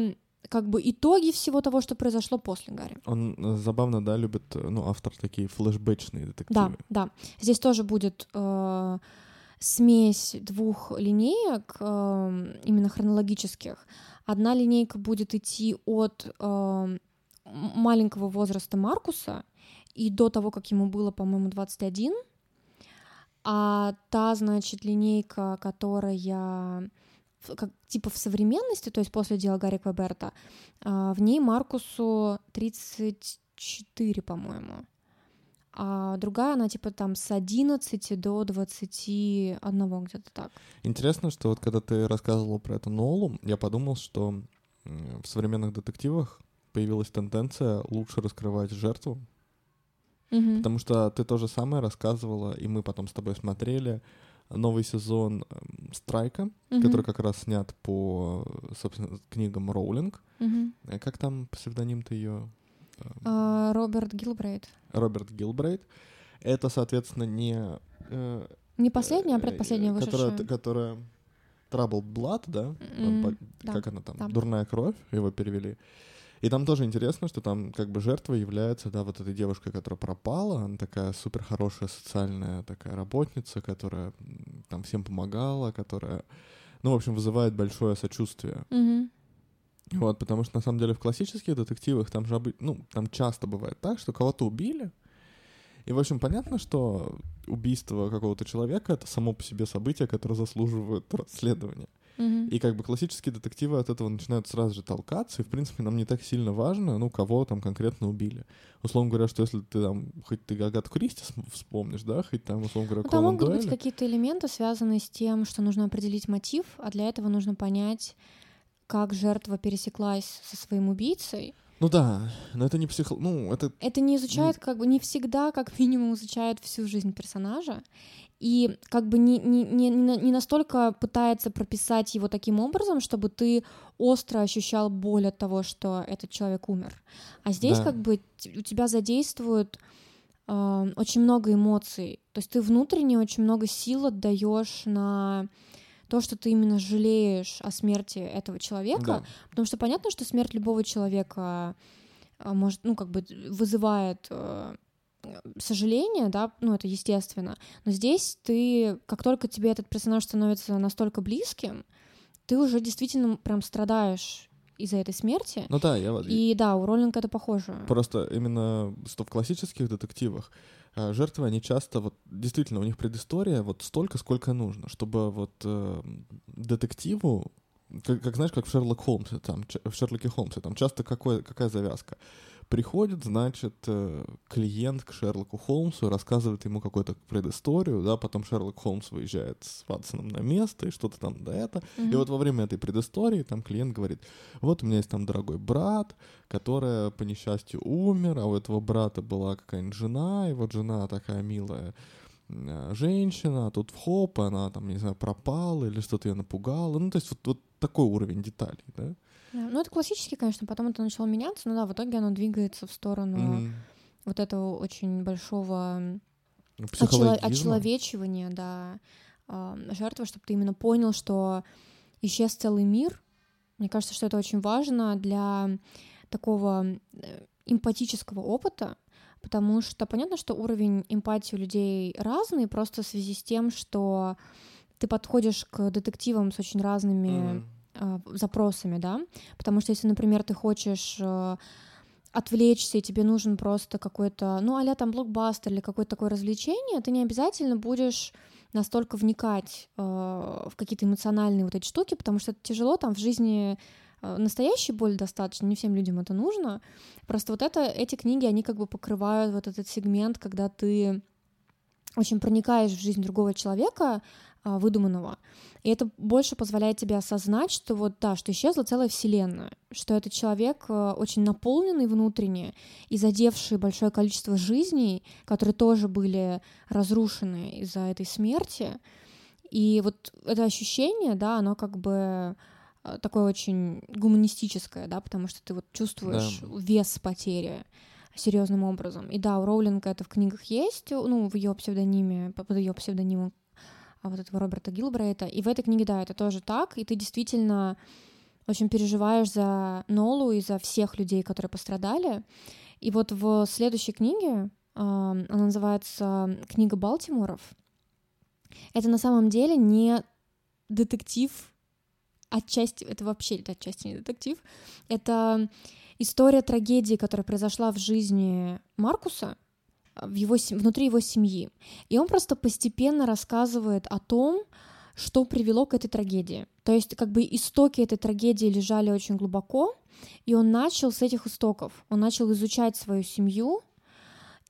как бы итоги всего того, что произошло после Гарри.
Он э, забавно, да, любит, э, ну, автор такие флешбэчные детективы.
Да, да. Здесь тоже будет э, смесь двух линеек, э, именно хронологических. Одна линейка будет идти от э, маленького возраста Маркуса и до того, как ему было, по-моему, 21, а та, значит, линейка, которая как, типа в современности, то есть после дела Гарри Квеберта, а, в ней Маркусу 34, по-моему. А другая, она типа там с 11 до 21 где-то так.
Интересно, что вот когда ты рассказывала про эту Нолу, я подумал, что в современных детективах появилась тенденция лучше раскрывать жертву.
Угу.
Потому что ты то же самое рассказывала, и мы потом с тобой смотрели новый сезон Страйка, mm-hmm. который как раз снят по, собственно, книгам Роулинг.
Mm-hmm.
Как там псевдоним-то ее?
Uh, Роберт Гилбрейт.
Роберт Гилбрейт. Это, соответственно, не... Э,
не последняя, а предпоследняя
вышедшая. Которая, которая Troubled Blood, да? Mm-hmm. Он,
да?
Как она там?
Да.
Дурная кровь, его перевели. И там тоже интересно, что там как бы жертва является, да, вот этой девушкой, которая пропала, она такая супер хорошая социальная такая работница, которая там всем помогала, которая, ну, в общем, вызывает большое сочувствие.
Мгм.
Вот, потому что на самом деле в классических детективах там же, ну, там часто бывает так, что кого-то убили, и, в общем, понятно, что убийство какого-то человека — это само по себе событие, которое заслуживает расследования. И как бы классические детективы от этого начинают сразу же толкаться, и, в принципе, нам не так сильно важно, ну, кого там конкретно убили. Условно говоря, что если ты там, хоть ты Агату Кристи вспомнишь, да, хоть там, условно говоря,
Ну, там могут быть
Дойля.
какие-то элементы, связанные с тем, что нужно определить мотив, а для этого нужно понять, как жертва пересеклась со своим убийцей.
Ну да, но это не психо... Ну, это...
Это не изучает, как бы не всегда, как минимум, изучает всю жизнь персонажа. И как бы не, не, не, не на- не настолько пытается прописать его таким образом, чтобы ты остро ощущал боль от того, что этот человек умер. А здесь
Да.
как бы у тебя задействуют э, очень много эмоций. То есть ты внутренне очень много сил отдаешь на то, что ты именно жалеешь о смерти этого человека,
Да.
Потому что понятно, что смерть любого человека а, может, ну, как бы вызывает э, сожаление, да, ну, это естественно. Но здесь ты, как только тебе этот персонаж становится настолько близким, ты уже действительно прям страдаешь из-за этой смерти.
Ну да, я вот...
И да, у Роллинга это похоже.
Просто именно что в классических детективах э, жертвы, они часто вот действительно у них предыстория вот столько, сколько нужно, чтобы вот э, детективу, как, как знаешь, как в Шерлок Холмсе, там, в Шерлоке Холмсе, там часто какой, какая завязка? Приходит, значит, э, клиент к Шерлоку Холмсу, рассказывает ему какую-то предысторию, да, потом Шерлок Холмс выезжает с Ватсоном на место, и что-то там до это. И
Мгм.
вот во время этой предыстории там клиент говорит, вот у меня есть там дорогой брат, который по несчастью умер, а у этого брата была какая-нибудь жена, и вот жена такая милая э, женщина, а тут в хоп, она там, не знаю, пропала или что-то ее напугало. Ну, то есть вот, вот такой уровень деталей, да?
Да, Ну, это классически, конечно, потом это начало меняться, но да, в итоге оно двигается в сторону
Мгм.
вот этого очень большого
Ну,
очело-
Психологизма.
очеловечивания, да, а, жертвы, чтобы ты именно понял, что исчез целый мир. Мне кажется, что это очень важно для такого э, эмпатического опыта, потому что понятно, что уровень эмпатии у людей разный, просто в связи с тем, что ты подходишь к детективам с очень разными
Мгм.
Э, запросами, да, потому что если, например, ты хочешь э, отвлечься, и тебе нужен просто какой-то, ну, а там блокбастер или какое-то такое развлечение, ты не обязательно будешь настолько вникать э, в какие-то эмоциональные вот эти штуки, потому что это тяжело там в жизни э, настоящей боли достаточно, не всем людям это нужно. Просто вот это, эти книги, они как бы покрывают вот этот сегмент, когда ты очень проникаешь в жизнь другого человека, а, выдуманного. И это больше позволяет тебе осознать, что вот да, что исчезла целая вселенная, что этот человек э, очень наполненный внутренне и задевший большое количество жизней, которые тоже были разрушены из-за этой смерти. И вот это ощущение, да, оно как бы э, такое очень гуманистическое, да, потому что ты вот чувствуешь вес потери серьезным образом. И да, у Роулинга это в книгах есть, ну, в ее псевдониме, под ее псевдонимом а, вот этого Роберта Гилбрейта. И в этой книге, да, это тоже так, и ты действительно очень переживаешь за Нолу и за всех людей, которые пострадали. И вот в следующей книге, а, она называется «Книга Балтиморов», это на самом деле не детектив, отчасти, это вообще это отчасти не детектив, это история трагедии, которая произошла в жизни Маркуса, в его, внутри его семьи. И он просто постепенно рассказывает о том, что привело к этой трагедии. То есть как бы истоки этой трагедии лежали очень глубоко, и он начал с этих истоков. Он начал изучать свою семью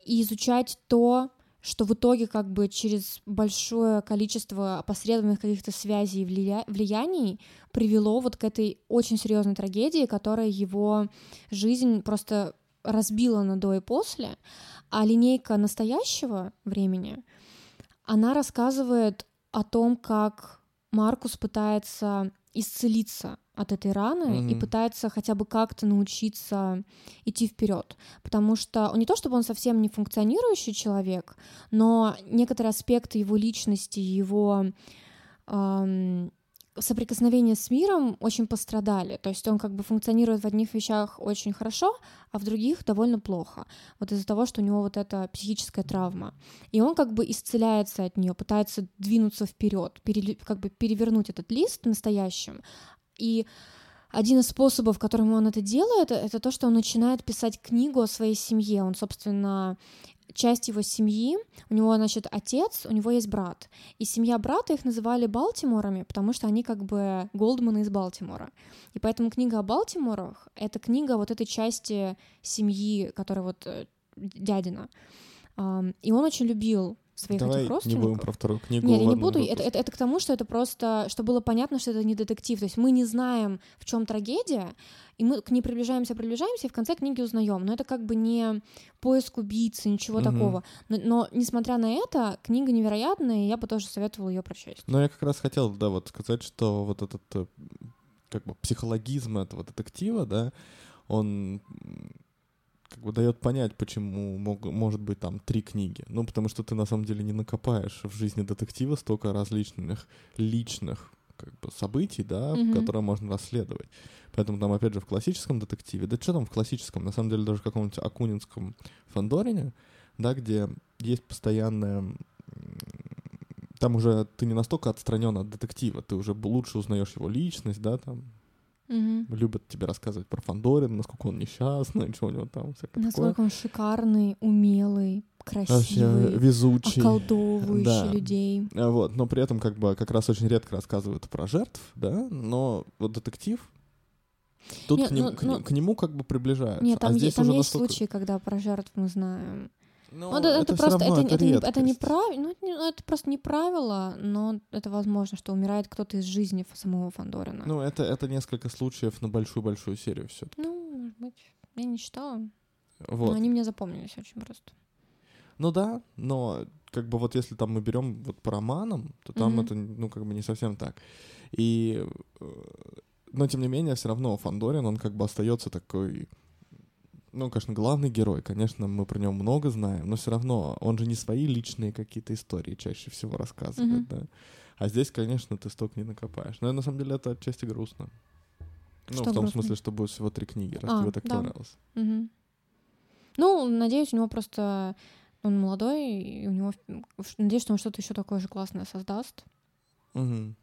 и изучать то, что в итоге как бы через большое количество опосредованных каких-то связей и влия- влияний привело вот к этой очень серьезной трагедии, которая его жизнь просто разбила на до и после. А линейка настоящего времени, она рассказывает о том, как Маркус пытается исцелиться от этой раны и
Мгм.
пытается хотя бы как-то научиться идти вперед. Потому что он не то чтобы он совсем не функционирующий человек, но некоторые аспекты его личности, его ам, соприкосновения с миром очень пострадали. То есть он как бы функционирует в одних вещах очень хорошо, а в других довольно плохо. Вот из-за того, что у него вот эта психическая травма. И он как бы исцеляется от нее, пытается двинуться вперед, пере, как бы перевернуть этот лист настоящим. И один из способов, которым он это делает, это то, что он начинает писать книгу о своей семье. Он, собственно, часть его семьи, у него, значит, отец, у него есть брат. И семья брата их называли Балтиморами, потому что они как бы Голдманы из Балтимора. И поэтому книга о Балтиморах — это книга вот этой части семьи, которая вот э, дядина. И он очень любил своих
Давай
этих родственников.
не будем про вторую книгу.
Нет, я не буду. Это, это, это к тому, что это просто, что было понятно, что это не детектив. То есть мы не знаем, в чем трагедия, и мы к ней приближаемся, приближаемся, и в конце книги узнаем. Но это как бы не поиск убийцы, ничего угу. такого. Но, но несмотря на это, книга невероятная, и я бы тоже советовала ее прочесть.
Но я как раз хотел, да, вот сказать, что вот этот э, как бы психологизм этого детектива, да, он как бы дает понять, почему мог, может быть там три книги. Ну, потому что ты на самом деле не накопаешь в жизни детектива столько различных личных как бы событий, да, mm-hmm. которые можно расследовать. Поэтому там, опять же, в классическом детективе, да что там в классическом, на самом деле даже в каком-нибудь Акунинском Фандорине, да, где есть постоянная там уже ты не настолько отстранен от детектива, ты уже лучше узнаешь его личность, да, там
Угу.
Любят тебе рассказывать про Фандорин, насколько он несчастный, что у него там всякое
Насколько
такое.
он шикарный, умелый, красивый,
Вообще, везучий.
околдовывающий
да.
людей.
А Вот, но при этом как бы как раз очень редко рассказывают про жертв, да, но вот детектив Тут
Нет,
к, ним,
ну,
к,
ну,
к нему как бы приближаются.
Нет, там,
а здесь
там
уже
есть
настолько...
случаи, когда про жертв мы знаем.
Ну,
это, это просто
равно
это, это, не, это не
редкость.
прав- ну, это, это просто не правило, но это возможно, что умирает кто-то из жизни самого Фандорина.
Ну, это, это несколько случаев на большую-большую серию все
Ну, может быть, я не читала,
Вот.
но они мне запомнились очень просто.
Ну да, но как бы вот если там мы берем вот по романам, то там
Мгм.
это, ну, как бы не совсем так. И, э, но тем не менее, все равно Фандорин, он как бы остается такой, ну, конечно, главный герой, конечно, мы про него много знаем, но все равно он же не свои личные какие-то истории чаще всего рассказывает,
Мгм.
да. А здесь, конечно, ты столько не накопаешь. Но на самом деле это отчасти грустно. Ну,
Что
в том
грустно?
смысле, что будет всего три книги, раз
А,
тебе так
да.
понравилось.
Мгм. Ну, надеюсь, у него просто он молодой, и у него надеюсь, что он что-то еще такое же классное создаст.
Мгм.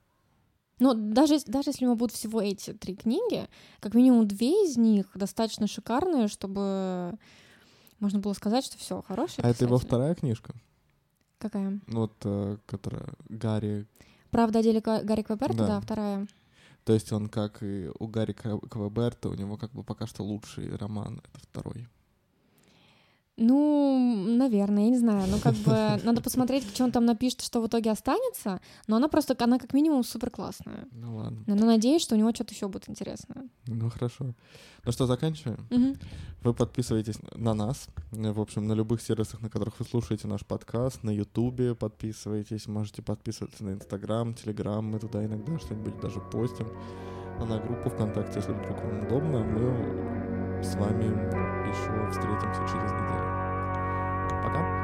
Но даже, даже если у него будут всего эти три книги, как минимум две из них достаточно шикарные, чтобы можно было сказать, что все хороший
А это его
писатель.
вторая книжка?
Какая?
Ну, Вот, э, которая Гарри
Правда о деле Гарри Квеберта,
Да.
да. вторая.
То есть он, как и у Гарри Квеберта, у него как бы пока что лучший роман, это второй.
Ну, наверное, я не знаю. Ну, как бы надо посмотреть, что он там напишет, что в итоге останется. Но она просто, она как минимум супер классная.
Ну ладно,
Но надеюсь, что у него что-то еще будет интересное.
ну хорошо. Ну что, заканчиваем?
Мгм.
Вы подписываетесь на нас, в общем, на любых сервисах, на которых вы слушаете наш подкаст, на Ютубе подписывайтесь, можете подписываться на Инстаграм, Телеграм, мы туда иногда что-нибудь даже постим, а на группу ВКонтакте, если вдруг вам удобно, мы с вами еще встретимся через неделю. Пока!